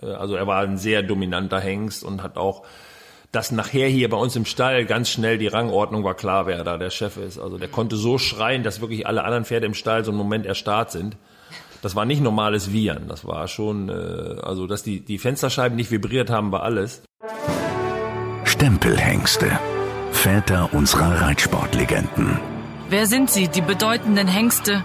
Also er war ein sehr dominanter Hengst und hat auch dass nachher hier bei uns im Stall ganz schnell die Rangordnung war klar, wer da der Chef ist. Also der konnte so schreien, dass wirklich alle anderen Pferde im Stall so einen Moment erstarrt sind. Das war nicht normales Viren. Das war schon, äh, also dass die, die Fensterscheiben nicht vibriert haben, war alles. Stempelhengste. Väter unserer Reitsportlegenden. Wer sind sie, die bedeutenden Hengste,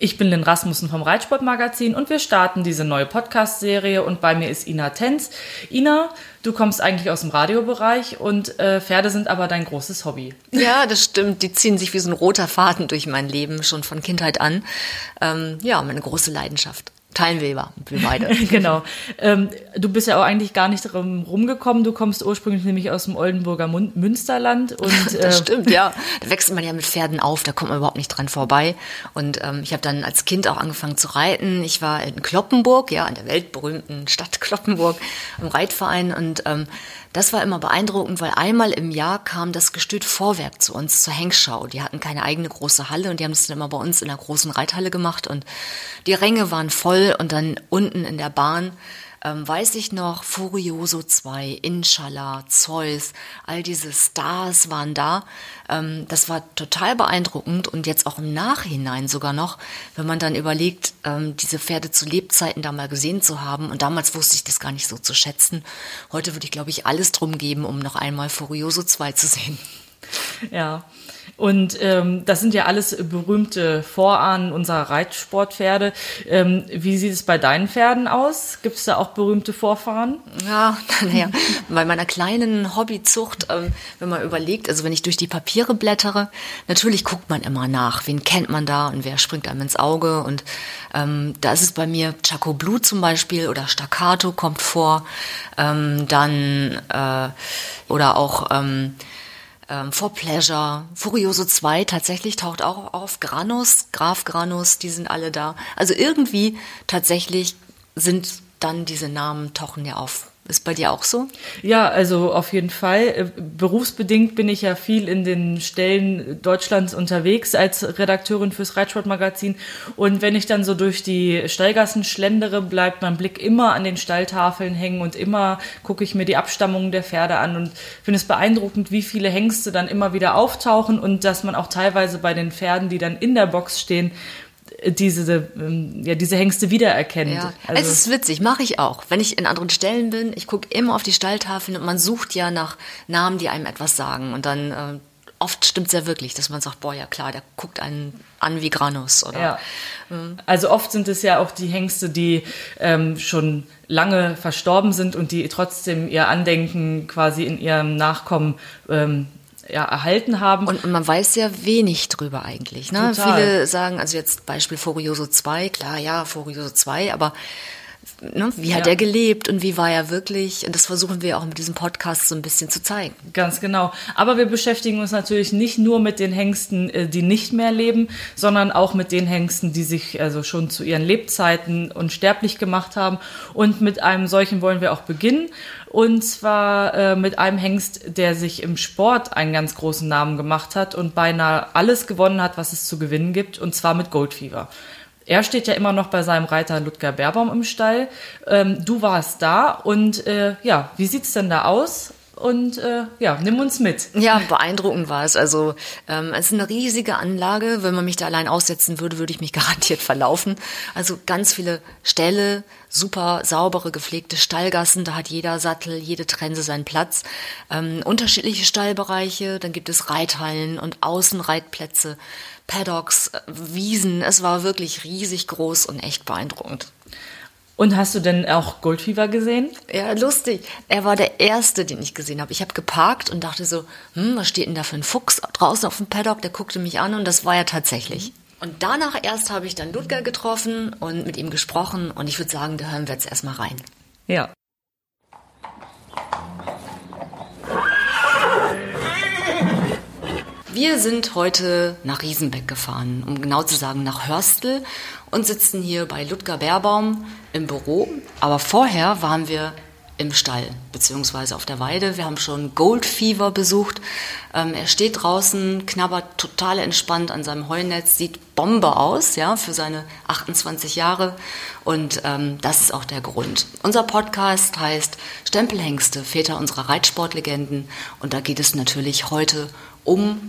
Ich bin Lynn Rasmussen vom Reitsportmagazin und wir starten diese neue Podcast-Serie und bei mir ist Ina Tenz. Ina, du kommst eigentlich aus dem Radiobereich und äh, Pferde sind aber dein großes Hobby. Ja, das stimmt. Die ziehen sich wie so ein roter Faden durch mein Leben schon von Kindheit an. Ähm, ja, meine große Leidenschaft teilen wir, wir beide. genau. Ähm, du bist ja auch eigentlich gar nicht drum rumgekommen. Du kommst ursprünglich nämlich aus dem Oldenburger Münsterland. Und, das äh, stimmt, ja. Da wächst man ja mit Pferden auf, da kommt man überhaupt nicht dran vorbei. Und ähm, ich habe dann als Kind auch angefangen zu reiten. Ich war in Kloppenburg, ja, in der weltberühmten Stadt Kloppenburg, im Reitverein. Und ähm, das war immer beeindruckend, weil einmal im Jahr kam das Gestüt Vorwerk zu uns zur Hengschau. Die hatten keine eigene große Halle und die haben das dann immer bei uns in der großen Reithalle gemacht und die Ränge waren voll und dann unten in der Bahn ähm, weiß ich noch, Furioso 2, Inshallah, Zeus, all diese Stars waren da. Ähm, das war total beeindruckend und jetzt auch im Nachhinein sogar noch, wenn man dann überlegt, ähm, diese Pferde zu Lebzeiten da mal gesehen zu haben. Und damals wusste ich das gar nicht so zu schätzen. Heute würde ich, glaube ich, alles drum geben, um noch einmal Furioso 2 zu sehen. Ja, und ähm, das sind ja alles berühmte Vorahnen unserer Reitsportpferde. Ähm, wie sieht es bei deinen Pferden aus? Gibt es da auch berühmte Vorfahren? Ja, naja, bei meiner kleinen Hobbyzucht, ähm, wenn man überlegt, also wenn ich durch die Papiere blättere, natürlich guckt man immer nach, wen kennt man da und wer springt einem ins Auge. Und ähm, da ist es bei mir Chaco Blue zum Beispiel oder Staccato kommt vor. Ähm, dann äh, oder auch ähm, ähm, For Pleasure, Furioso 2 tatsächlich taucht auch auf, Granus, Graf Granus, die sind alle da. Also irgendwie tatsächlich sind dann diese Namen tauchen ja auf. Ist bei dir auch so? Ja, also auf jeden Fall. Äh, berufsbedingt bin ich ja viel in den Stellen Deutschlands unterwegs als Redakteurin fürs Reitsportmagazin. Und wenn ich dann so durch die Stallgassen schlendere, bleibt mein Blick immer an den Stalltafeln hängen und immer gucke ich mir die Abstammungen der Pferde an und finde es beeindruckend, wie viele Hengste dann immer wieder auftauchen und dass man auch teilweise bei den Pferden, die dann in der Box stehen, diese, ähm, ja, diese Hengste wiedererkennt. Ja. Also es ist witzig, mache ich auch. Wenn ich in anderen Stellen bin, ich gucke immer auf die Stalltafeln und man sucht ja nach Namen, die einem etwas sagen. Und dann äh, oft stimmt es ja wirklich, dass man sagt, boah, ja klar, der guckt einen an wie Granus. Oder, ja. Mhm. Also oft sind es ja auch die Hengste, die ähm, schon lange verstorben sind und die trotzdem ihr Andenken quasi in ihrem Nachkommen ähm, ja, erhalten haben. Und man weiß ja wenig drüber eigentlich. Ne? Viele sagen, also jetzt Beispiel Furioso 2, klar, ja, Furioso 2, aber ne, wie hat ja. er gelebt und wie war er wirklich? Und das versuchen wir auch mit diesem Podcast so ein bisschen zu zeigen. Ganz genau. Aber wir beschäftigen uns natürlich nicht nur mit den Hengsten, äh, die nicht mehr leben, sondern auch mit den Hengsten, die sich also schon zu ihren Lebzeiten unsterblich gemacht haben. Und mit einem solchen wollen wir auch beginnen. Und zwar äh, mit einem Hengst, der sich im Sport einen ganz großen Namen gemacht hat und beinahe alles gewonnen hat, was es zu gewinnen gibt, und zwar mit Goldfever. Er steht ja immer noch bei seinem Reiter Ludger Berbaum im Stall. Ähm, du warst da und äh, ja, wie sieht's denn da aus? Und äh, ja, nimm uns mit. Ja, beeindruckend war es. Also ähm, es ist eine riesige Anlage. Wenn man mich da allein aussetzen würde, würde ich mich garantiert verlaufen. Also ganz viele Ställe, super saubere, gepflegte Stallgassen. Da hat jeder Sattel, jede Trense seinen Platz. Ähm, unterschiedliche Stallbereiche. Dann gibt es Reithallen und Außenreitplätze, Paddocks, äh, Wiesen. Es war wirklich riesig groß und echt beeindruckend. Und hast du denn auch Goldfieber gesehen? Ja, lustig. Er war der erste, den ich gesehen habe. Ich habe geparkt und dachte so, hm, was steht denn da für ein Fuchs draußen auf dem Paddock? Der guckte mich an und das war er tatsächlich. Und danach erst habe ich dann Ludger getroffen und mit ihm gesprochen und ich würde sagen, da hören wir jetzt erstmal rein. Ja. Wir sind heute nach Riesenbeck gefahren, um genau zu sagen nach Hörstel und sitzen hier bei Ludger Bärbaum im Büro. Aber vorher waren wir im Stall beziehungsweise auf der Weide. Wir haben schon Gold Fever besucht. Ähm, er steht draußen, knabbert total entspannt an seinem Heunetz, sieht Bombe aus, ja, für seine 28 Jahre. Und ähm, das ist auch der Grund. Unser Podcast heißt Stempelhengste, Väter unserer Reitsportlegenden. Und da geht es natürlich heute um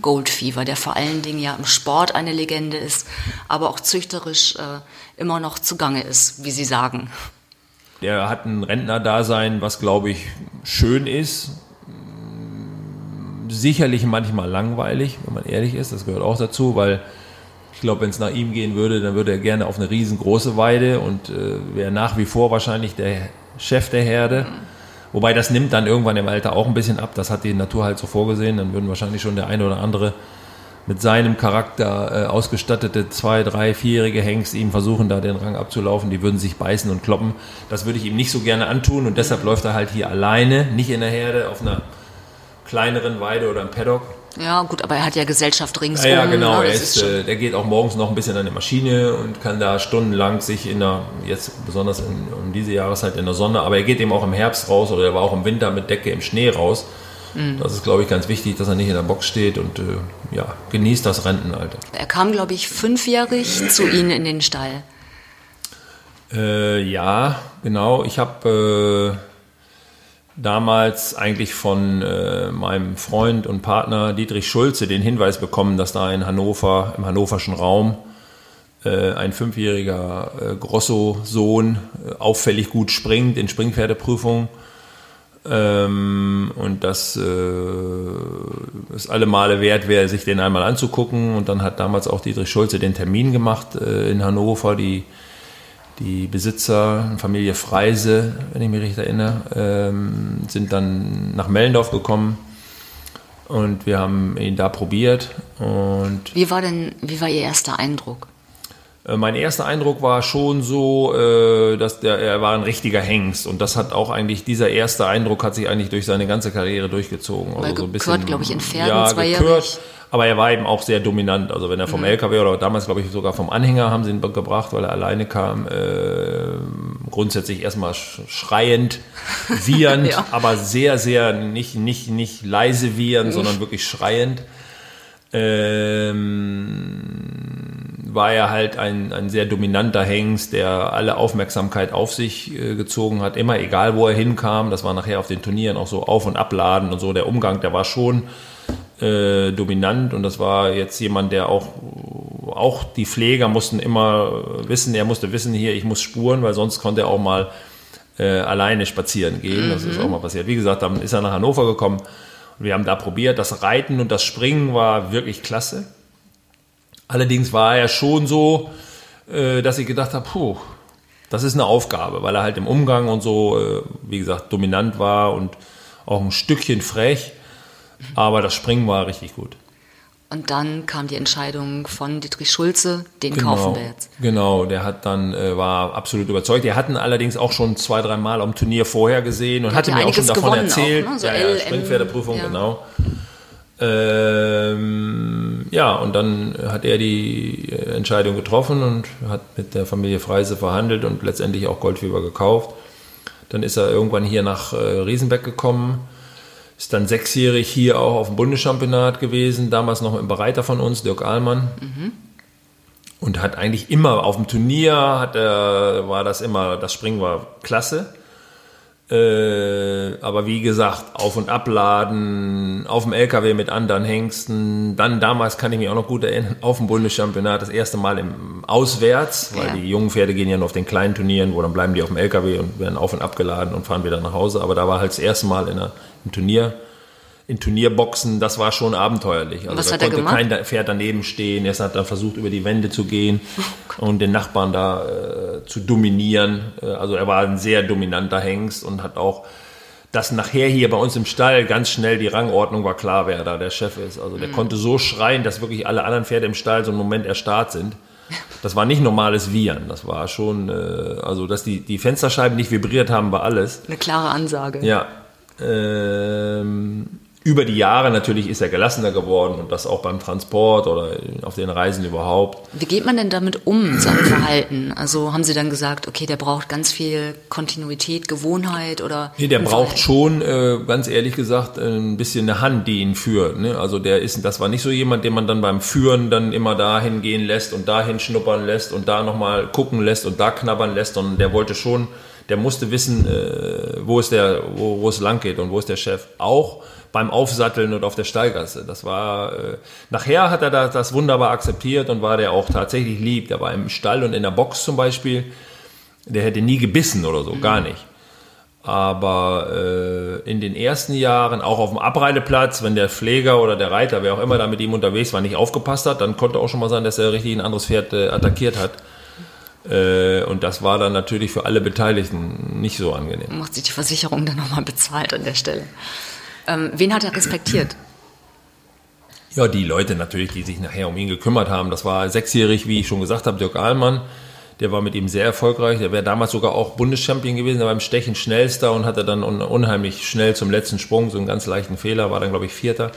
Goldfever, der vor allen Dingen ja im Sport eine Legende ist, aber auch züchterisch äh, immer noch zugange ist, wie Sie sagen. Der hat ein Rentnerdasein, was glaube ich schön ist. Sicherlich manchmal langweilig, wenn man ehrlich ist. Das gehört auch dazu, weil ich glaube, wenn es nach ihm gehen würde, dann würde er gerne auf eine riesengroße Weide und äh, wäre nach wie vor wahrscheinlich der Chef der Herde. Wobei das nimmt dann irgendwann im Alter auch ein bisschen ab. Das hat die Natur halt so vorgesehen. Dann würden wahrscheinlich schon der eine oder andere mit seinem Charakter äh, ausgestattete zwei, drei, vierjährige Hengst ihm versuchen, da den Rang abzulaufen. Die würden sich beißen und kloppen. Das würde ich ihm nicht so gerne antun und deshalb läuft er halt hier alleine, nicht in der Herde, auf einer kleineren Weide oder im Paddock. Ja, gut, aber er hat ja Gesellschaft ringsum. Ja, ja genau. Er ist, äh, der geht auch morgens noch ein bisschen an die Maschine und kann da stundenlang sich in der, jetzt besonders in, um diese Jahreszeit in der Sonne, aber er geht eben auch im Herbst raus oder er war auch im Winter mit Decke im Schnee raus. Mhm. Das ist, glaube ich, ganz wichtig, dass er nicht in der Box steht und äh, ja, genießt das Rentenalter. Er kam, glaube ich, fünfjährig zu Ihnen in den Stall. Äh, ja, genau. Ich habe äh, damals eigentlich von äh, meinem Freund und Partner Dietrich Schulze den Hinweis bekommen, dass da in Hannover, im hannoverschen Raum, äh, ein fünfjähriger äh, Grosso-Sohn äh, auffällig gut springt in Springpferdeprüfungen. Ähm, und das äh, es alle Male wert wäre, sich den einmal anzugucken. Und dann hat damals auch Dietrich Schulze den Termin gemacht äh, in Hannover. Die, die Besitzer, Familie Freise, wenn ich mich richtig erinnere, ähm, sind dann nach Mellendorf gekommen. Und wir haben ihn da probiert. Und Wie war denn, wie war Ihr erster Eindruck? Äh, Mein erster Eindruck war schon so, äh, dass der, er war ein richtiger Hengst und das hat auch eigentlich, dieser erste Eindruck hat sich eigentlich durch seine ganze Karriere durchgezogen. Also Weil so ein gekürt, glaub ich, in Pferden, ja, zweijährig. aber er war eben auch sehr dominant. Also wenn er vom LKW oder damals glaube ich sogar vom Anhänger haben sie ihn gebracht, weil er alleine kam, äh, grundsätzlich erstmal sch- schreiend, wiehernd, Ja. aber sehr, sehr nicht, nicht, nicht leise wiehernd, sondern wirklich schreiend. Ähm, war er halt ein, ein sehr dominanter Hengst, der alle Aufmerksamkeit auf sich äh, gezogen hat, immer egal wo er hinkam. Das war nachher auf den Turnieren auch so auf- und abladen und so. Der Umgang, der war schon äh, dominant und das war jetzt jemand, der auch, auch die Pfleger mussten immer wissen, er musste wissen, hier, ich muss spuren, weil sonst konnte er auch mal äh, alleine spazieren gehen. Das ist auch mal passiert. Wie gesagt, dann ist er nach Hannover gekommen und wir haben da probiert. Das Reiten und das Springen war wirklich klasse. Allerdings war er schon so, äh, dass ich gedacht habe, puh, das ist eine Aufgabe, weil er halt im Umgang und so, äh, wie gesagt, dominant war und auch ein Stückchen frech. Aber das Springen war richtig gut. Und dann kam die Entscheidung von Dietrich Schulze, den kaufen wir jetzt. Genau, der hat dann äh, war absolut überzeugt. Wir hatten allerdings auch schon zwei, drei Mal am Turnier vorher gesehen und hat hatte mir auch schon davon erzählt. auch, ne? So ja, ja, Springpferdeprüfung, genau. Ähm, ja, und dann hat er die äh, Entscheidung getroffen und hat mit der Familie Freise verhandelt und letztendlich auch Goldfieber gekauft. Dann ist er irgendwann hier nach äh, Riesenbeck gekommen, ist dann sechsjährig hier auch auf dem Bundeschampionat gewesen, damals noch im Bereiter von uns, Dirk Ahlmann. Und hat eigentlich immer auf dem Turnier, hat er, war das immer, das Springen war klasse. Äh, aber wie gesagt, auf- und abladen, auf dem LKW mit anderen Hengsten. Dann damals kann ich mich auch noch gut erinnern, auf dem Bundeschampionat, das erste Mal im Auswärts, weil Ja. die jungen Pferde gehen ja nur auf den kleinen Turnieren, wo dann bleiben die auf dem LKW und werden auf- und abgeladen und fahren wieder nach Hause. Aber da war halt das erste Mal in einer, im Turnier, in Turnierboxen, das war schon abenteuerlich. Also Was da hat er konnte gemacht? kein Pferd daneben stehen. Er hat dann versucht, über die Wände zu gehen Oh und den Nachbarn da äh, zu dominieren. Äh, also er war ein sehr dominanter Hengst und hat auch dass nachher hier bei uns im Stall ganz schnell die Rangordnung war klar, wer da der Chef ist. Also der mhm. konnte so schreien, dass wirklich alle anderen Pferde im Stall so einen Moment erstarrt sind. Das war nicht normales Viren. Das war schon, äh, also dass die, die Fensterscheiben nicht vibriert haben, war alles. Eine klare Ansage. Ja. Ähm, über die Jahre natürlich ist er gelassener geworden und das auch beim Transport oder auf den Reisen überhaupt. Wie geht man denn damit um, seinem Verhalten? Also haben Sie dann gesagt, okay, der braucht ganz viel Kontinuität, Gewohnheit oder? Nee, der braucht schon, äh, ganz ehrlich gesagt, ein bisschen eine Hand, die ihn führt. Ne? Also der ist, das war nicht so jemand, den man dann beim Führen dann immer dahin gehen lässt und dahin schnuppern lässt und da nochmal gucken lässt und da knabbern lässt, sondern der wollte schon, der musste wissen, äh, wo ist der, wo, wo es lang geht und wo ist der Chef. Auch beim Aufsatteln und auf der Stallgasse. Das war, äh, nachher hat er das, das wunderbar akzeptiert und war der auch tatsächlich lieb. Der war im Stall und in der Box zum Beispiel. Der hätte nie gebissen oder so, mhm. gar nicht. Aber äh, in den ersten Jahren, auch auf dem Abreiteplatz, wenn der Pfleger oder der Reiter, wer auch immer da mit ihm unterwegs war, nicht aufgepasst hat, dann konnte auch schon mal sein, dass er richtig ein anderes Pferd äh, attackiert hat. Äh, und das war dann natürlich für alle Beteiligten nicht so angenehm. Macht sich die Versicherung dann nochmal bezahlt an der Stelle? Ähm, wen hat er respektiert? Ja, die Leute natürlich, die sich nachher um ihn gekümmert haben. Das war sechsjährig, wie ich schon gesagt habe, Dirk Ahlmann. Der war mit ihm sehr erfolgreich. Der wäre damals sogar auch Bundeschampion gewesen. Der war im Stechen schnellster und hatte dann unheimlich schnell zum letzten Sprung so einen ganz leichten Fehler. War dann, glaube ich, Vierter.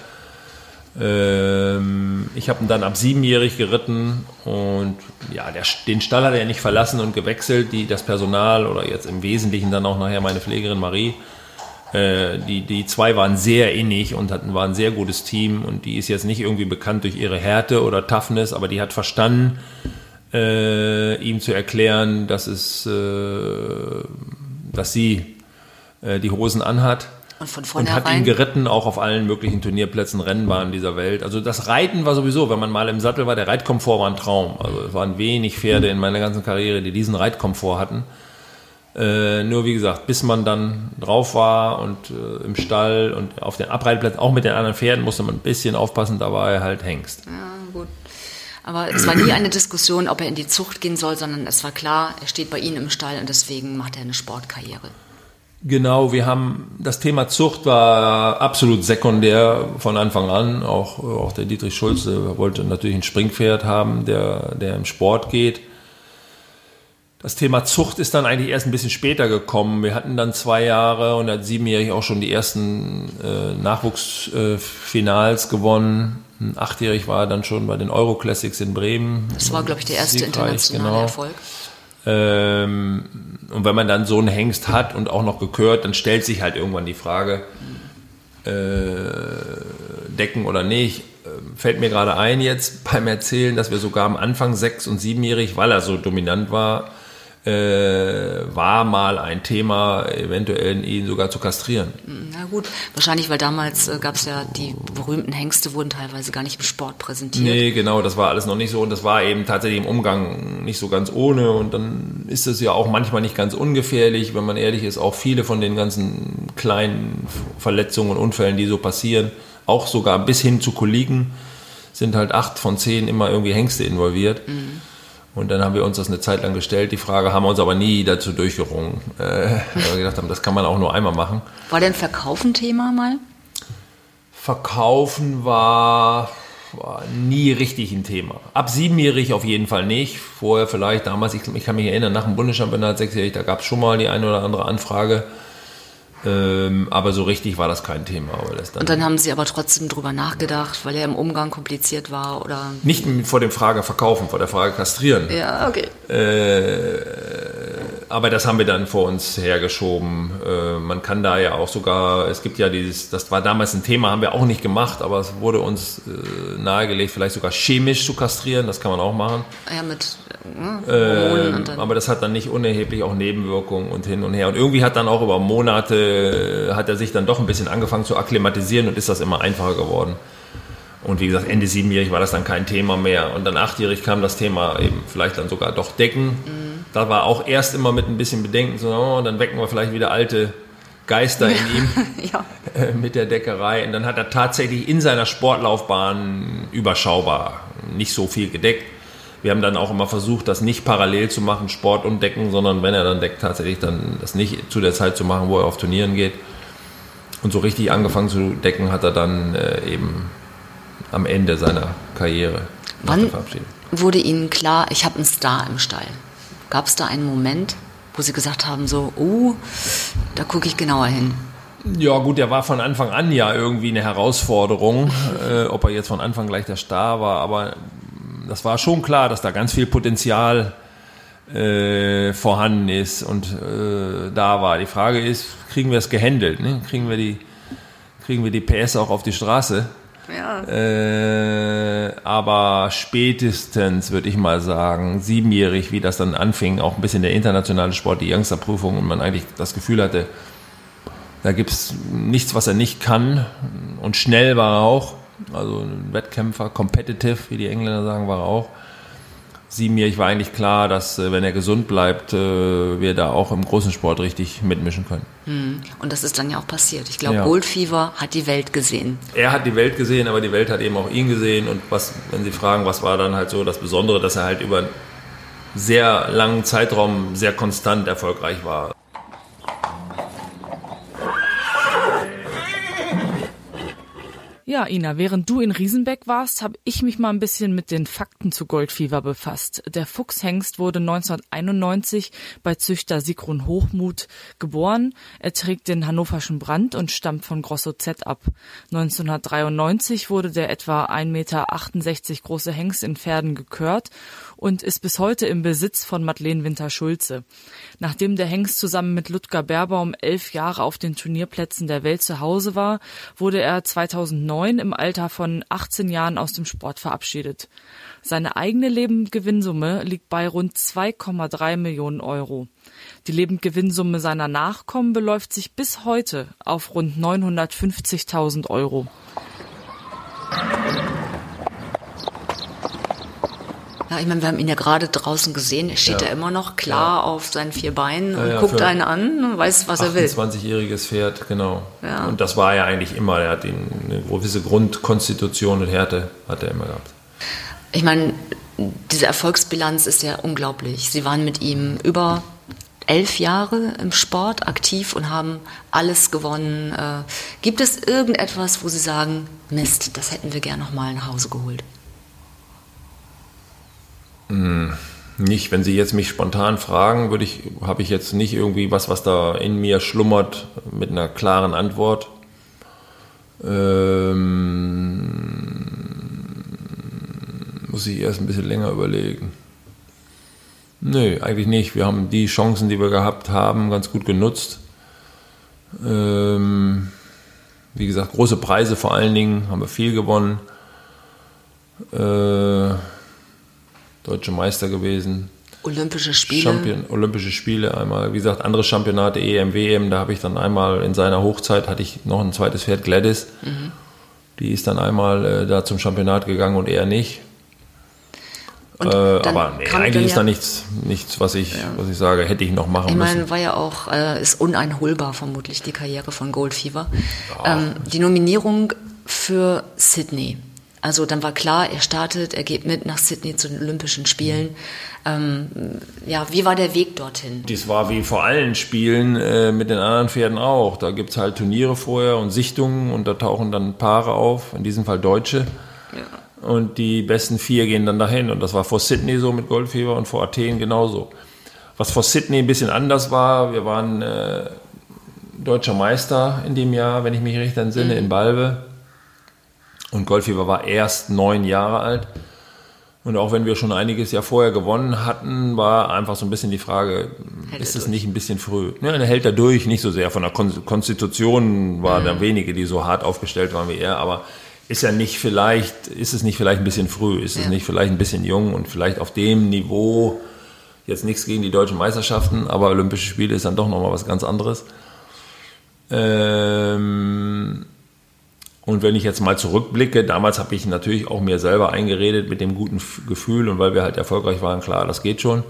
Ähm, ich habe ihn dann ab siebenjährig geritten und ja, der, den Stall hat er nicht verlassen und gewechselt. Die, das Personal oder jetzt im Wesentlichen dann auch nachher meine Pflegerin Marie äh, die, die zwei waren sehr innig und hatten, waren ein sehr gutes Team und die ist jetzt nicht irgendwie bekannt durch ihre Härte oder Toughness, aber die hat verstanden, äh, ihm zu erklären, dass es, äh, dass sie äh, die Hosen anhat. Und, von und hat ihn geritten, auch auf allen möglichen Turnierplätzen, Rennbahnen dieser Welt. Also das Reiten war sowieso, wenn man mal im Sattel war, der Reitkomfort war ein Traum. Also es waren wenig Pferde in meiner ganzen Karriere, die diesen Reitkomfort hatten. Äh, nur wie gesagt, bis man dann drauf war und äh, im Stall und auf den Abreitplätzen, auch mit den anderen Pferden, musste man ein bisschen aufpassen, da war er halt Hengst. Ja, gut. Aber es war nie eine Diskussion, ob er in die Zucht gehen soll, sondern es war klar, er steht bei Ihnen im Stall und deswegen macht er eine Sportkarriere. Genau, wir haben das Thema Zucht war absolut sekundär von Anfang an. Auch, auch der Dietrich Schulze wollte natürlich ein Springpferd haben, der, der im Sport geht. Das Thema Zucht ist dann eigentlich erst ein bisschen später gekommen. Wir hatten dann zwei Jahre und hat siebenjährig auch schon die ersten äh, Nachwuchsfinals äh, gewonnen. Achtjährig war er dann schon bei den Euro Classics in Bremen. Das war, glaube ich, der erste internationale genau. Erfolg. Ähm, und wenn man dann so einen Hengst hat und auch noch gekürt, dann stellt sich halt irgendwann die Frage, äh, decken oder nicht. Ähm, fällt mir gerade ein jetzt beim Erzählen, dass wir sogar am Anfang sechs- und siebenjährig, weil er so dominant war, äh, war mal ein Thema, eventuell ihn sogar zu kastrieren. Na gut, wahrscheinlich, weil damals äh, gab es ja die berühmten Hengste, wurden teilweise gar nicht im Sport präsentiert. Nee, genau, das war alles noch nicht so und das war eben tatsächlich im Umgang nicht so ganz ohne und dann ist es ja auch manchmal nicht ganz ungefährlich, wenn man ehrlich ist, auch viele von den ganzen kleinen Verletzungen und Unfällen, die so passieren, auch sogar bis hin zu Kollegen, sind halt acht von zehn immer irgendwie Hengste involviert. Mhm. Und dann haben wir uns das eine Zeit lang gestellt, die Frage, haben wir uns aber nie dazu durchgerungen. Äh, weil wir gedacht haben, das kann man auch nur einmal machen. War denn Verkaufen Thema mal? Verkaufen war, war nie richtig ein Thema. Ab siebenjährig auf jeden Fall nicht. Vorher vielleicht, damals, ich, ich kann mich erinnern, nach dem Bundeschampionat sechsjährig, da gab es schon mal die eine oder andere Anfrage ähm, aber so richtig war das kein Thema. Das dann und dann haben Sie aber trotzdem drüber nachgedacht, weil er im Umgang kompliziert war oder? Nicht vor dem Frage verkaufen, vor der Frage kastrieren. Ja, okay. Äh, aber das haben wir dann vor uns hergeschoben. Äh, man kann da ja auch sogar, es gibt ja dieses, das war damals ein Thema, haben wir auch nicht gemacht, aber es wurde uns äh, nahegelegt, vielleicht sogar chemisch zu kastrieren, das kann man auch machen. Ja, mit ähm, aber das hat dann nicht unerheblich auch Nebenwirkungen und hin und her. Und irgendwie hat dann auch über Monate, hat er sich dann doch ein bisschen angefangen zu akklimatisieren und ist das immer einfacher geworden. Und wie gesagt, Ende siebenjährig war das dann kein Thema mehr. Und dann achtjährig kam das Thema eben vielleicht dann sogar doch Decken. Mhm. Da war auch erst immer mit ein bisschen Bedenken, so, oh, dann wecken wir vielleicht wieder alte Geister in ihm ja. äh, mit der Deckerei. Und dann hat er tatsächlich in seiner Sportlaufbahn überschaubar nicht so viel gedeckt. Wir haben dann auch immer versucht, das nicht parallel zu machen, Sport und Decken, sondern wenn er dann deckt, tatsächlich dann das nicht zu der Zeit zu machen, wo er auf Turnieren geht. Und so richtig angefangen zu decken hat er dann äh, eben am Ende seiner Karriere Wann wurde Ihnen klar, ich habe einen Star im Stall? Gab es da einen Moment, wo Sie gesagt haben, so, uh, da gucke ich genauer hin? Ja, gut, der war von Anfang an ja irgendwie eine Herausforderung, äh, ob er jetzt von Anfang gleich der Star war, aber das war schon klar, dass da ganz viel Potenzial äh, vorhanden ist und äh, da war. Die Frage ist, kriegen wir es gehandelt? Ne? Kriegen wir die, kriegen wir die PS auch auf die Straße? Ja. Äh, aber spätestens, würde ich mal sagen, siebenjährig, wie das dann anfing, auch ein bisschen der internationale Sport, die Youngsterprüfung und man eigentlich das Gefühl hatte, da gibt's nichts, was er nicht kann. Und schnell war er auch. Also ein Wettkämpfer, competitive, wie die Engländer sagen, war er auch. Siebenjährig war eigentlich klar, dass äh, wenn er gesund bleibt, äh, wir da auch im großen Sport richtig mitmischen können. Und das ist dann ja auch passiert. Ich glaube, Ja. Goldfever hat die Welt gesehen. er hat die Welt gesehen, aber die Welt hat eben auch ihn gesehen. Und was, wenn Sie fragen, was war dann halt so das Besondere, dass er halt über einen sehr langen Zeitraum sehr konstant erfolgreich war. Ja, Ina, während du in Riesenbeck warst, habe ich mich mal ein bisschen mit den Fakten zu Goldfieber befasst. Der Fuchshengst wurde 1991 bei Züchter Sigrun Hochmuth geboren. Er trägt den hannoverschen Brand und stammt von Grosso Z ab. 1993 wurde der etwa 1,68 Meter große Hengst in Pferden gekört und ist bis heute im Besitz von Madeleine Winter-Schulze. Nachdem der Hengst zusammen mit Ludger Berbaum elf Jahre auf den Turnierplätzen der Welt zu Hause war, wurde er 2009 im Alter von 18 Jahren aus dem Sport verabschiedet. Seine eigene Lebendgewinnsumme liegt bei rund 2,3 Millionen Euro. Die Lebendgewinnsumme seiner Nachkommen beläuft sich bis heute auf rund 950.000 Euro. Ja, ich meine, wir haben ihn ja gerade draußen gesehen. Er steht Ja. da immer noch klar auf seinen vier Beinen und ja, guckt einen an und weiß, was er will. 28-jähriges Pferd, genau. Ja. Und das war er eigentlich immer. Er hat ihn, eine gewisse Grundkonstitution und Härte hat er immer gehabt. Ich meine, diese Erfolgsbilanz ist ja unglaublich. Sie waren mit ihm über elf Jahre im Sport aktiv und haben alles gewonnen. Äh, gibt es irgendetwas, wo Sie sagen, Mist, das hätten wir gern noch mal nach Hause geholt? Nicht, wenn Sie jetzt mich spontan fragen, würde ich, habe ich jetzt nicht irgendwie was, was da in mir schlummert, mit einer klaren Antwort. Ähm, muss ich erst ein bisschen länger überlegen. Nö, eigentlich nicht. Wir haben die Chancen, die wir gehabt haben, ganz gut genutzt. Ähm, wie gesagt, große Preise vor allen Dingen, haben wir viel gewonnen. Äh, deutsche Meister gewesen. Olympische Spiele. Champion, Olympische Spiele einmal, wie gesagt, andere Championate, EM, WM, da habe ich dann einmal in seiner Hochzeit hatte ich noch ein zweites Pferd, Gladys. Die ist dann einmal äh, da zum Championat gegangen und er nicht. Äh, aber nee, eigentlich dann ist ja- da nichts, nichts was, ich, was ich sage, hätte ich noch machen Ich müssen. meine, war ja auch, äh, ist uneinholbar vermutlich die Karriere von Goldfever. Ähm, die Nominierung für Sydney. Also dann war klar, er startet, er geht mit nach Sydney zu den Olympischen Spielen. Ähm, ja, wie war der Weg dorthin? Dies war wie vor allen Spielen äh, mit den anderen Pferden auch. Da gibt es halt Turniere vorher und Sichtungen und da tauchen dann Paare auf, in diesem Fall Deutsche. Und die besten vier gehen dann dahin. Und das war vor Sydney so mit Goldfieber und vor Athen genauso. Was vor Sydney ein bisschen anders war, wir waren äh, deutscher Meister in dem Jahr, wenn ich mich recht entsinne, in Balve. Und Goldfieber war erst neun Jahre alt. Und auch wenn wir schon einiges Jahr vorher gewonnen hatten, war einfach so ein bisschen die Frage, Hält ist es nicht ein bisschen früh? Ja, er hält er durch, nicht so sehr. Von der Kon Konstitution waren da wenige, die so hart aufgestellt waren wie er, aber ist ja nicht vielleicht, ist es nicht vielleicht ein bisschen früh? Ist es Ja. nicht vielleicht ein bisschen jung und vielleicht auf dem Niveau, jetzt nichts gegen die deutschen Meisterschaften, aber Olympische Spiele ist dann doch nochmal was ganz anderes. Ähm, und wenn ich jetzt mal zurückblicke, damals habe ich natürlich auch mir selber eingeredet mit dem guten Gefühl und weil wir halt erfolgreich waren, klar, das geht schon.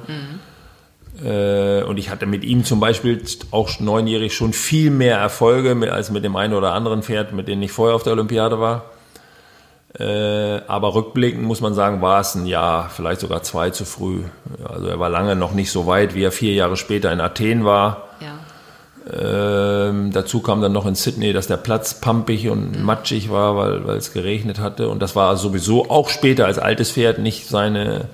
Äh, und ich hatte mit ihm zum Beispiel auch neunjährig schon viel mehr Erfolge mit, als mit dem einen oder anderen Pferd, mit denen ich vorher auf der Olympiade war. Äh, aber rückblickend muss man sagen, war es ein Jahr, vielleicht sogar zwei zu früh. Also er war lange noch nicht so weit, wie er vier Jahre später in Athen war. Ja. Ähm, dazu kam dann noch in Sydney, dass der Platz pampig und matschig war, weil, weil es geregnet hatte. Und das war sowieso auch später als altes Pferd nicht seine,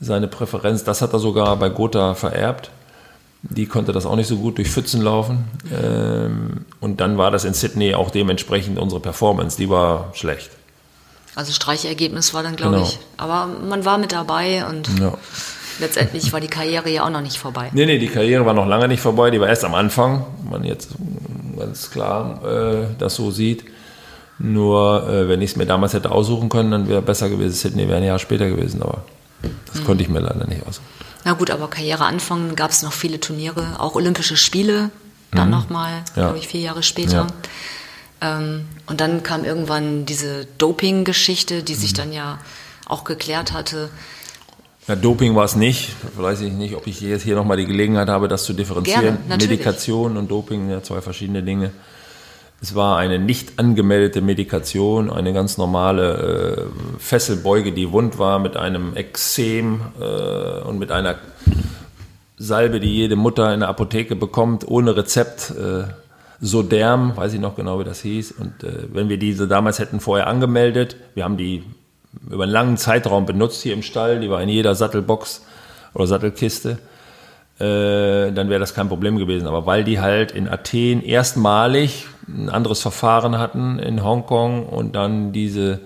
seine Präferenz. Das hat er sogar bei Gotha vererbt. Die konnte das auch nicht so gut durch Pfützen laufen. Ähm, und dann war das in Sydney auch dementsprechend unsere Performance. Die war schlecht. Also Streichergebnis war dann, glaube Genau. ich. Aber man war mit dabei und Ja. Letztendlich war die Karriere ja auch noch nicht vorbei. Nee, nee, die Karriere war noch lange nicht vorbei, die war erst am Anfang, wenn man jetzt ganz klar äh, das so sieht. Nur, äh, wenn ich es mir damals hätte aussuchen können, dann wäre besser gewesen. Sydney wäre ein Jahr später gewesen, aber das konnte ich mir leider nicht aussuchen. Na gut, aber Karriereanfang gab es noch viele Turniere, auch Olympische Spiele, dann nochmal, Mhm. Ja. glaube ich, vier Jahre später. Ähm, und dann kam irgendwann diese Doping-Geschichte, die Mhm. sich dann ja auch geklärt hatte. Ja, Doping war es nicht. Weiß ich nicht, ob ich jetzt hier nochmal die Gelegenheit habe, das zu differenzieren. Gerne. Medikation und Doping ja zwei verschiedene Dinge. Es war eine nicht angemeldete Medikation, eine ganz normale äh, Fesselbeuge, die wund war, mit einem Ekzem äh, und mit einer Salbe, die jede Mutter in der Apotheke bekommt, ohne Rezept. Äh, Soderm, weiß ich noch genau, wie das hieß. Und äh, wenn wir diese damals hätten vorher angemeldet, wir haben die über einen langen Zeitraum benutzt hier im Stall, die war in jeder Sattelbox oder Sattelkiste, äh, dann wäre das kein Problem gewesen. Aber weil die halt in Athen erstmalig ein anderes Verfahren hatten in Hongkong und dann diese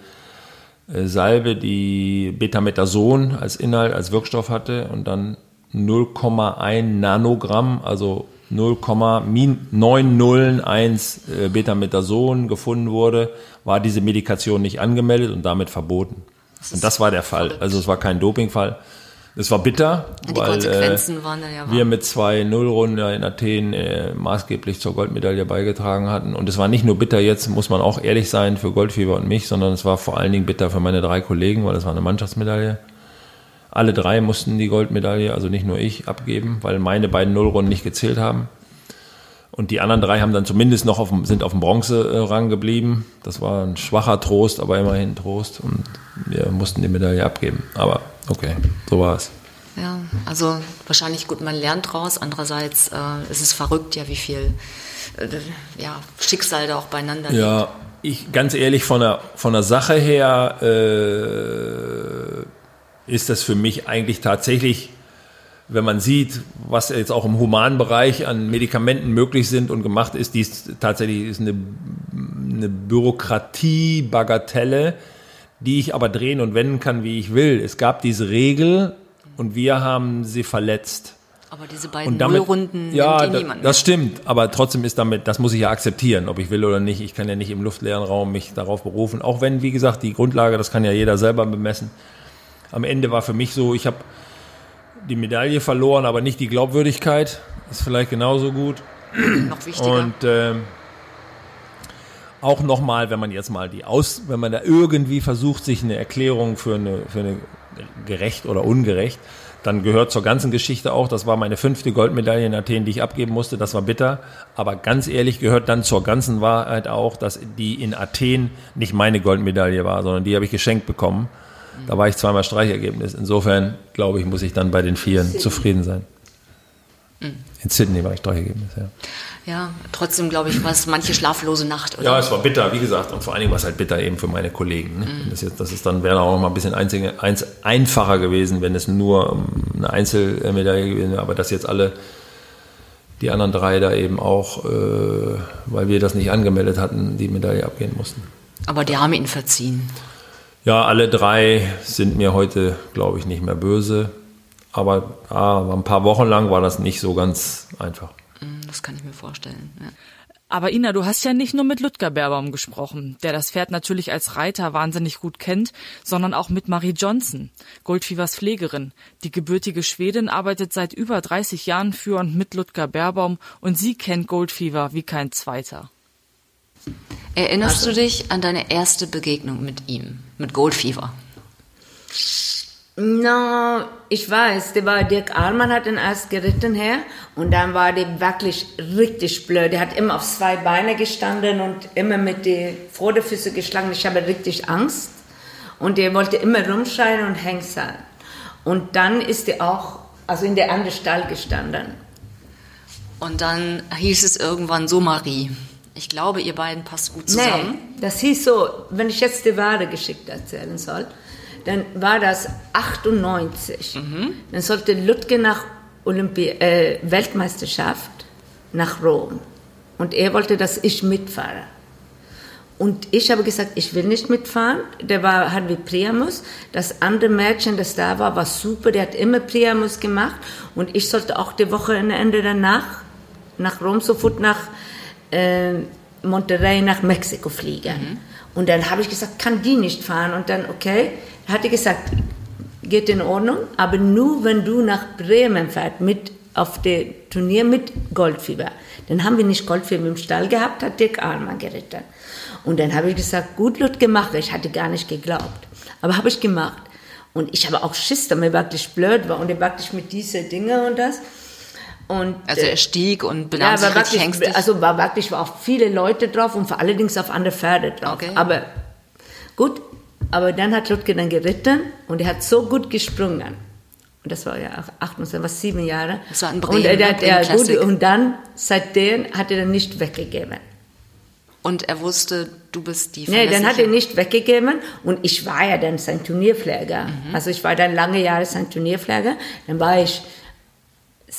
äh, Salbe, die Betametason als Inhalt, als Wirkstoff hatte und dann 0,1 Nanogramm, also 0,901 äh, Betametason gefunden wurde, war diese Medikation nicht angemeldet und damit verboten. Und das war der Fall. Also es war kein Dopingfall. Es war bitter, Die weil Konsequenzen äh, ja wir mit zwei Nullrunden in Athen äh, maßgeblich zur Goldmedaille beigetragen hatten. Und es war nicht nur bitter jetzt, muss man auch ehrlich sein, für Goldfieber und mich, sondern es war vor allen Dingen bitter für meine drei Kollegen, weil es war eine Mannschaftsmedaille. Alle drei mussten die Goldmedaille, also nicht nur ich, abgeben, weil meine beiden Nullrunden nicht gezählt haben. Und die anderen drei haben dann zumindest noch auf dem, sind auf dem Bronzerang geblieben. Das war ein schwacher Trost, aber immerhin Trost. Und wir mussten die Medaille abgeben. Aber okay, so war es. Ja, also wahrscheinlich gut, man lernt draus. Andererseits äh, ist es verrückt, ja, wie viel äh, ja, Schicksal da auch beieinander liegt. Ja, ich ganz ehrlich von der von der Sache her äh, ist das für mich eigentlich tatsächlich, wenn man sieht, was jetzt auch im humanen Bereich an Medikamenten möglich sind und gemacht ist, dies tatsächlich ist eine, eine Bürokratie, Bagatelle, die ich aber drehen und wenden kann, wie ich will. Es gab diese Regel und wir haben sie verletzt. Aber diese beiden Und damit, Nullrunden ja, nimmt dir niemand das mehr. stimmt, aber trotzdem ist damit, das muss ich ja akzeptieren, ob ich will oder nicht. Ich kann ja nicht im luftleeren Raum mich darauf berufen. Auch wenn, wie gesagt, die Grundlage, das kann ja jeder selber bemessen. Am Ende war für mich so, ich habe die Medaille verloren, aber nicht die Glaubwürdigkeit. Ist vielleicht genauso gut. Noch wichtiger. Und ähm, auch nochmal, wenn man jetzt mal die Aus, wenn man da irgendwie versucht, sich eine Erklärung für eine, für eine gerecht oder ungerecht, dann gehört zur ganzen Geschichte auch, das war meine fünfte Goldmedaille in Athen, die ich abgeben musste, das war bitter. Aber ganz ehrlich gehört dann zur ganzen Wahrheit auch, dass die in Athen nicht meine Goldmedaille war, sondern die habe ich geschenkt bekommen. Da war ich zweimal Streichergebnis. Insofern, glaube ich, muss ich dann bei den Vieren zufrieden sein. In Sydney war ich Streichergebnis, ja. ja, trotzdem glaube ich, war es manche schlaflose Nacht, oder? Ja, es war bitter, wie gesagt, und vor allen Dingen war es halt bitter eben für meine Kollegen. Ne? Das, jetzt, das ist dann wäre auch noch mal ein bisschen einzige, eins, einfacher gewesen, wenn es nur um, eine Einzelmedaille gewesen wäre, aber dass jetzt alle die anderen drei da eben auch, äh, weil wir das nicht angemeldet hatten, die Medaille abgehen mussten. Aber die haben ihn verziehen. Ja, alle drei sind mir heute, glaube ich, nicht mehr böse. Aber ah, ein paar Wochen lang war das nicht so ganz einfach. Hm, Das kann ich mir vorstellen. Ja. Aber Ina, du hast ja nicht nur mit Ludger Berbaum gesprochen, der das Pferd natürlich als Reiter wahnsinnig gut kennt, sondern auch mit Marie Johnson, Goldfievers Pflegerin. Die gebürtige Schwedin arbeitet seit über 30 Jahren für und mit Ludger Berbaum und sie kennt Goldfiever wie kein zweiter. Erinnerst du dich an deine erste Begegnung mit ihm, mit Goldfieber? Na, ich weiß, der war, Dirk Ahlmann hat ihn erst geritten her und dann war der wirklich richtig blöd. Der hat immer auf zwei Beine gestanden und immer mit den Vorderfüße geschlagen. Ich habe richtig Angst und der wollte immer rumschreien und hängen sein. Und dann ist er auch, also in der anderen Stall gestanden. Und dann hieß es irgendwann so, Marie. Ich glaube, ihr beiden passt gut zusammen. Nee, das hieß so, wenn ich jetzt die wahre Geschichte erzählen soll, dann war das 98. Dann sollte Lütke nach Olympi äh, Weltmeisterschaft nach Rom. Und er wollte, dass ich mitfahre. Und ich habe gesagt, ich will nicht mitfahren. Der war, hat wie Priamus. Das andere Mädchen, das da war, war super. Der hat immer Priamus gemacht. Und ich sollte auch die Wochenende danach nach Rom sofort nach äh, Monterrey nach Mexiko fliegen. Und dann habe ich gesagt, kann die nicht fahren? Und dann, okay, hat er gesagt, geht in Ordnung, aber nur wenn du nach Bremen fährst mit auf das Turnier mit Goldfieber. Dann haben wir nicht Goldfieber im Stall gehabt, hat Dirk Ahlmann geritten. Und dann habe ich gesagt, gut, Lut gemacht. Ich hatte gar nicht geglaubt. Aber habe ich gemacht. Und ich habe auch Schiss, da mir wirklich blöd war. Und wirklich mit diesen Dingen und das. Und, Also äh, er stieg und benahm ja, sich war wirklich, hängstig. also war wirklich, war auch viele Leute drauf und vor allerdings auf andere Pferde drauf. Okay. Aber gut, aber dann hat Lutke dann geritten und er hat so gut gesprungen. Und das war ja auch 28, was sieben Jahre. Das war in und, Bremen, er, ne? hat, ja, gut, und dann, seitdem, hat er dann nicht weggegeben. Und er wusste, du bist die Nee, dann hat er nicht weggegeben und ich war ja dann sein Turnierpfleger. Mhm. Also ich war dann lange Jahre sein Turnierpfleger. Dann war ich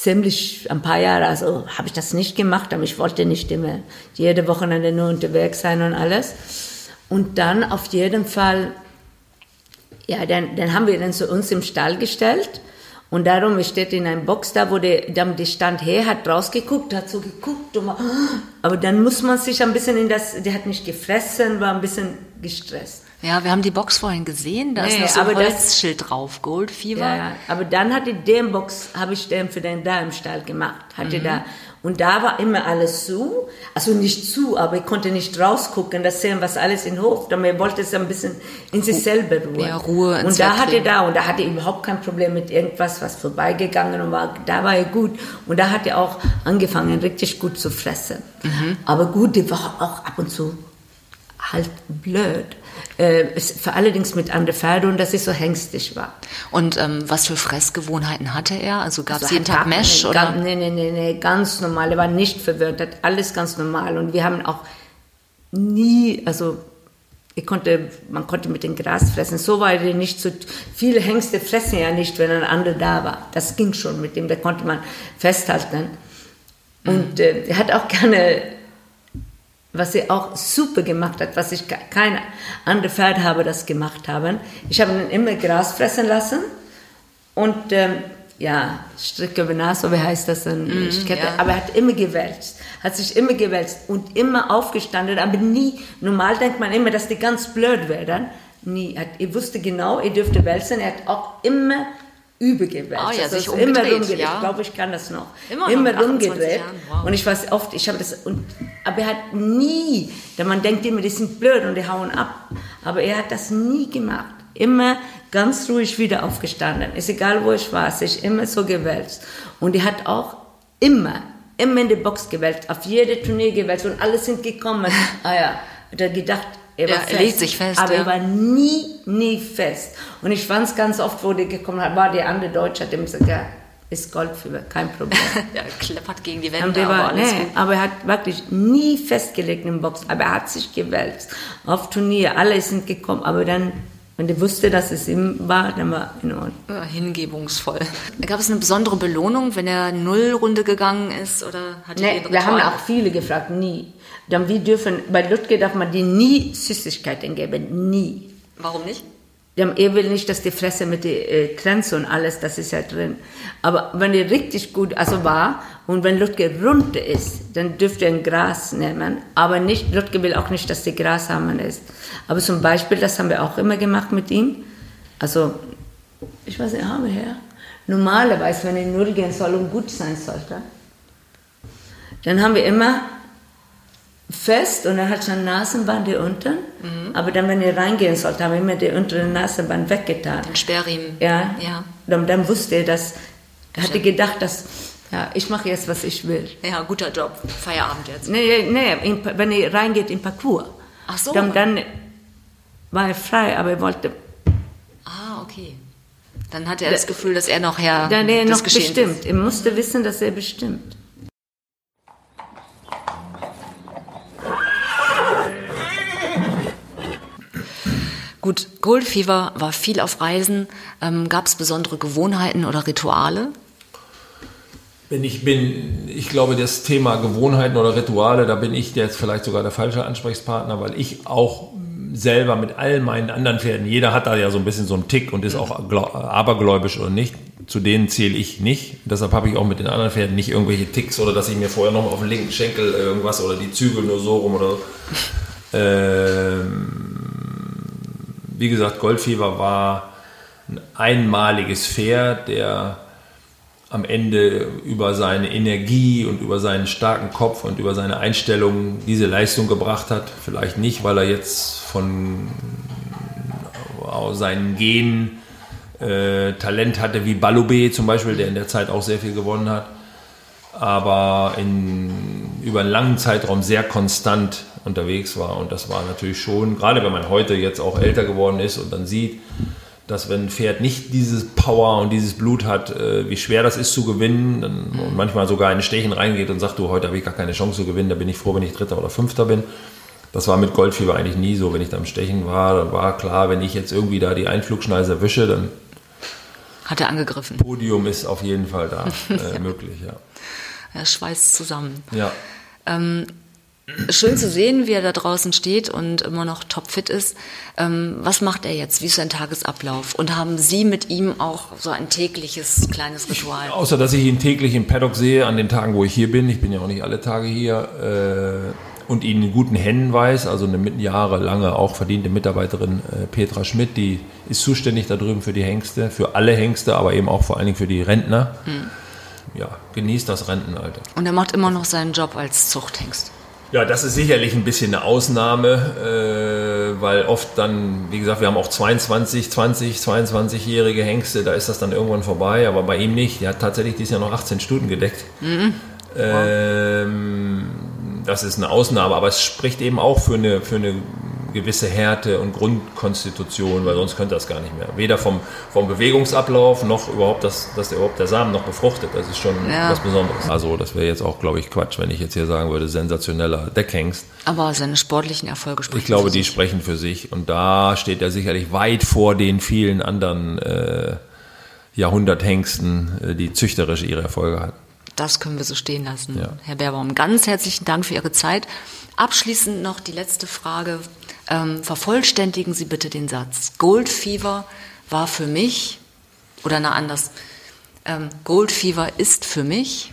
ziemlich ein paar Jahre, also habe ich das nicht gemacht, aber ich wollte nicht immer jede Wochenende nur unterwegs sein und alles. Und dann auf jeden Fall, ja, dann, dann haben wir dann zu uns im Stall gestellt. Und darum steht in einem Box da, wo der, die stand her, hat rausgeguckt, hat so geguckt. War, aber dann muss man sich ein bisschen in das, der hat nicht gefressen, war ein bisschen gestresst. Ja, wir haben die Box vorhin gesehen, da ist Nee, noch so ein das- Holzschild drauf, Gold Fever. Ja. Aber dann hatte den Box, habe ich den für den da im Stall gemacht. Hatte da. Und da war immer alles zu. Also nicht zu, aber ich konnte nicht rausgucken, das sehen, was alles in Hof. Damit wollte es ein bisschen in sich selber ruhen. Ja, Ruhe Und da hatte da, und da hatte er überhaupt kein Problem mit irgendwas, was vorbeigegangen und war, da war er gut. Und da hat er auch angefangen, richtig gut zu fressen. Mhm. Aber gut, die war auch ab und zu halt blöd. Äh, allerdings mit und dass ich so hängstig war. Und ähm, was für Fressgewohnheiten hatte er? Also gab es Also jeden Tag Mesh keine- oder? Ganz, nee, nee, nee, nee, ganz normal. Er war nicht verwirrt, hat alles ganz normal. Und wir haben auch nie, also ich konnte, man konnte mit dem Gras fressen. So war er nicht so. Viele Hengste fressen ja nicht, wenn ein anderer da war. Das ging schon mit dem, da konnte man festhalten. Und äh, er hat auch gerne, was er auch super gemacht hat, was ich ke- kein anderer Pferd habe das gemacht haben. Ich habe ihn immer Gras fressen lassen und ähm, ja, Strick über Nase, wie heißt das denn? Ich kenne- ja. Aber er hat immer gewälzt, hat sich immer gewälzt und immer aufgestanden, aber nie, normal denkt man immer, dass die ganz blöd werden. Nie, hat, er wusste genau, er dürfte wälzen, er hat auch immer übergewälzt. Ah ja, sich ist immer umgedreht, rumgedreht. ja. Ich glaube, ich kann das noch. Immer noch, mit 28 rumgedreht. Wow. Und ich weiß oft, ich habe das, und, aber er hat nie, denn man denkt immer, die sind blöd und die hauen ab. Aber er hat das nie gemacht. Immer ganz ruhig wieder aufgestanden. Ist egal, wo ich war, sich immer so gewälzt. Und er hat auch immer, immer in die Box gewälzt, auf jede Turnier gewälzt und alle sind gekommen. ah ja, hat er gedacht, er war Ja, er fest. legt sich fest, Aber ja. er war nie, nie fest. Und ich fand es ganz oft, wo der gekommen hat, war der andere Deutsche, hat ihm gesagt, ja, ist Goldfieber, kein Problem. Ja, kleppert gegen die Wände, aber war, alles nee, gut. aber er hat wirklich nie festgelegt im Box, aber er hat sich gewälzt. Auf Turnier, alle sind gekommen, aber dann, wenn der wusste, dass es ihm war, dann war in Ordnung. Ja, hingebungsvoll. Gab es eine besondere Belohnung, wenn er Nullrunde gegangen ist oder hat Nee, wir haben auch viele gefragt, nie. Dann wir dürfen, bei Lutke darf man die nie Süßigkeiten geben, nie. Warum nicht? Er will nicht, dass die Fresse mit der äh, Grenze und alles, das ist ja drin. Aber wenn er richtig gut, also war, und wenn Lutke runter ist, dann dürfte er ein Gras nehmen. Aber nicht, Lutke will auch nicht, dass die Gras haben ist. Aber zum Beispiel, das haben wir auch immer gemacht mit ihm. Also, ich weiß nicht, haben wir her. Normalerweise, wenn er null gehen soll und gut sein sollte, dann haben wir immer fest und er hat schon Nasenband hier unten. Aber dann, wenn er reingehen sollte, haben wir immer die untere Nasenband weggetan. Den Sperrriemen. Ja. Ja. Dann, dann wusste er, dass, er hatte gedacht, dass, ja, ich mache jetzt, was ich will. Ja, guter Job. Feierabend jetzt. Nee, nee, in, wenn er reingeht in Parcours. Ach so. Dann, dann war er frei, aber er wollte, Ah, okay. Dann hat er das Gefühl, dass er noch Herr dann des noch Geschehens bestimmt. ist. Er musste wissen, dass er bestimmt. Gut, Goldfever war viel auf Reisen. Ähm, Gab es besondere Gewohnheiten oder Rituale? Wenn ich bin, ich glaube, das Thema Gewohnheiten oder Rituale, da bin ich jetzt vielleicht sogar der falsche Ansprechpartner, weil ich auch selber mit all meinen anderen Pferden, jeder hat da ja so ein bisschen so einen Tick und ist auch abergläubisch oder nicht. Zu denen zähle ich nicht. Deshalb habe ich auch mit den anderen Pferden nicht irgendwelche Ticks oder dass ich mir vorher noch auf den linken Schenkel irgendwas oder die Zügel nur so rum oder so. Ähm, wie gesagt, Goldfieber war ein einmaliges Pferd, der am Ende über seine Energie und über seinen starken Kopf und über seine Einstellung diese Leistung gebracht hat. Vielleicht nicht, weil er jetzt von seinen Genen äh, Talent hatte wie Balubé zum Beispiel, der in der Zeit auch sehr viel gewonnen hat, aber in, über einen langen Zeitraum sehr konstant unterwegs war. Und das war natürlich schon, gerade wenn man heute jetzt auch älter geworden ist und dann sieht, dass wenn ein Pferd nicht dieses Power und dieses Blut hat, äh, wie schwer das ist zu gewinnen dann, und manchmal sogar in Stechen reingeht und sagt, du, heute habe ich gar keine Chance zu gewinnen, da bin ich froh, wenn ich Dritter oder Fünfter bin. Das war mit Goldfieber eigentlich nie so. Wenn ich da im Stechen war, dann war klar, wenn ich jetzt irgendwie da die Einflugschneise erwische, dann hat er angegriffen. Podium ist auf jeden Fall da äh, möglich, ja. Er schweißt zusammen. Ja. Ähm, schön zu sehen, wie er da draußen steht und immer noch topfit ist. Ähm, was macht er jetzt? Wie ist sein Tagesablauf? Und haben Sie mit ihm auch so ein tägliches kleines Ritual? Außer, dass ich ihn täglich im Paddock sehe, an den Tagen, wo ich hier bin. Ich bin ja auch nicht alle Tage hier. Äh, und ihn in guten Händen weiß, also eine jahrelange auch verdiente Mitarbeiterin äh, Petra Schmidt, die ist zuständig da drüben für die Hengste, für alle Hengste, aber eben auch vor allen Dingen für die Rentner. Hm. Ja, genießt das Rentenalter. Und er macht immer noch seinen Job als Zuchthengst. Ja, das ist sicherlich ein bisschen eine Ausnahme, äh, weil oft dann, wie gesagt, wir haben auch 22, 20, 22-jährige Hengste, da ist das dann irgendwann vorbei, aber bei ihm nicht. Der hat tatsächlich dieses Jahr noch 18 Stunden gedeckt. Mhm. Ähm, das ist eine Ausnahme, aber es spricht eben auch für eine, für eine gewisse Härte und Grundkonstitution, weil sonst könnte das gar nicht mehr. Weder vom, vom Bewegungsablauf noch überhaupt, dass, dass der, überhaupt der Samen noch befruchtet. Das ist schon ja. was Besonderes. Also das wäre jetzt auch, glaube ich, Quatsch, wenn ich jetzt hier sagen würde, sensationeller Deckhengst. Aber seine sportlichen Erfolge sprechen Ich glaube, die sich. sprechen für sich. Und da steht er sicherlich weit vor den vielen anderen äh, Jahrhunderthengsten, äh, die züchterisch ihre Erfolge hatten. Das können wir so stehen lassen. Ja. Herr Baerbaum, ganz herzlichen Dank für Ihre Zeit. Abschließend noch die letzte Frage ähm, vervollständigen Sie bitte den Satz. Gold Fever war für mich, oder na anders, ähm, Gold Fever ist für mich.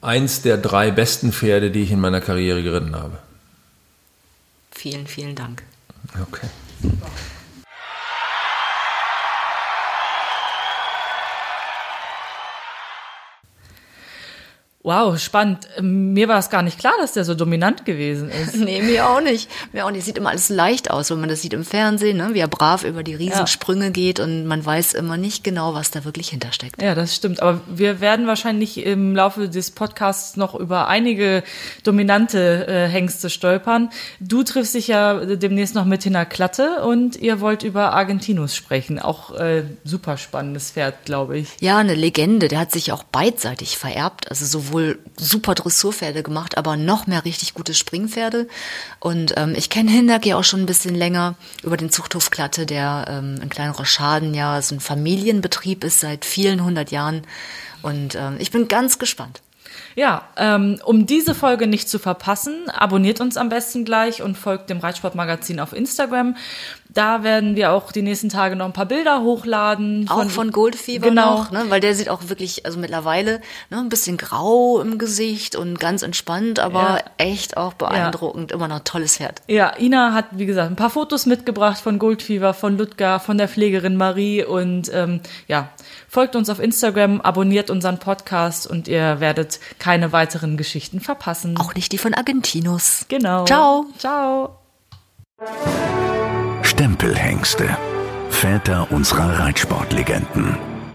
Eins der drei besten Pferde, die ich in meiner Karriere geritten habe. Vielen, vielen Dank. Okay. Wow, spannend. Mir war es gar nicht klar, dass der so dominant gewesen ist. nee, mir auch nicht. Mir auch nicht. Sieht immer alles leicht aus, wenn man das sieht im Fernsehen, ne? wie er brav über die Riesensprünge ja. geht und man weiß immer nicht genau, was da wirklich hintersteckt. Ja, das stimmt. Aber wir werden wahrscheinlich im Laufe des Podcasts noch über einige dominante äh, Hengste stolpern. Du triffst dich ja demnächst noch mit Tina Klatte und ihr wollt über Argentinus sprechen. Auch äh, super spannendes Pferd, glaube ich. Ja, eine Legende. Der hat sich auch beidseitig vererbt. Also sowohl sowohl super Dressurpferde gemacht, aber noch mehr richtig gute Springpferde. Und ähm, ich kenne Hindak ja auch schon ein bisschen länger über den Zuchthof Klatte, der ähm, in kleinerer Schaden ja so ein Familienbetrieb ist seit vielen hundert Jahren. Und ähm, ich bin ganz gespannt. Ja, ähm, um diese Folge nicht zu verpassen, abonniert uns am besten gleich und folgt dem Reitsportmagazin auf Instagram. Da werden wir auch die nächsten Tage noch ein paar Bilder hochladen. Von, auch von Goldfieber genau. noch, ne? weil der sieht auch wirklich, also mittlerweile ne, ein bisschen grau im Gesicht und ganz entspannt, aber ja. echt auch beeindruckend. Ja. Immer noch ein tolles Pferd. Ja, Ina hat, wie gesagt, ein paar Fotos mitgebracht von Goldfieber, von Ludger, von der Pflegerin Marie und ähm, ja, folgt uns auf Instagram, abonniert unseren Podcast und ihr werdet keine weiteren Geschichten verpassen. Auch nicht die von Argentinus. Genau. Ciao. Ciao. Stempelhengste. Väter unserer Reitsportlegenden.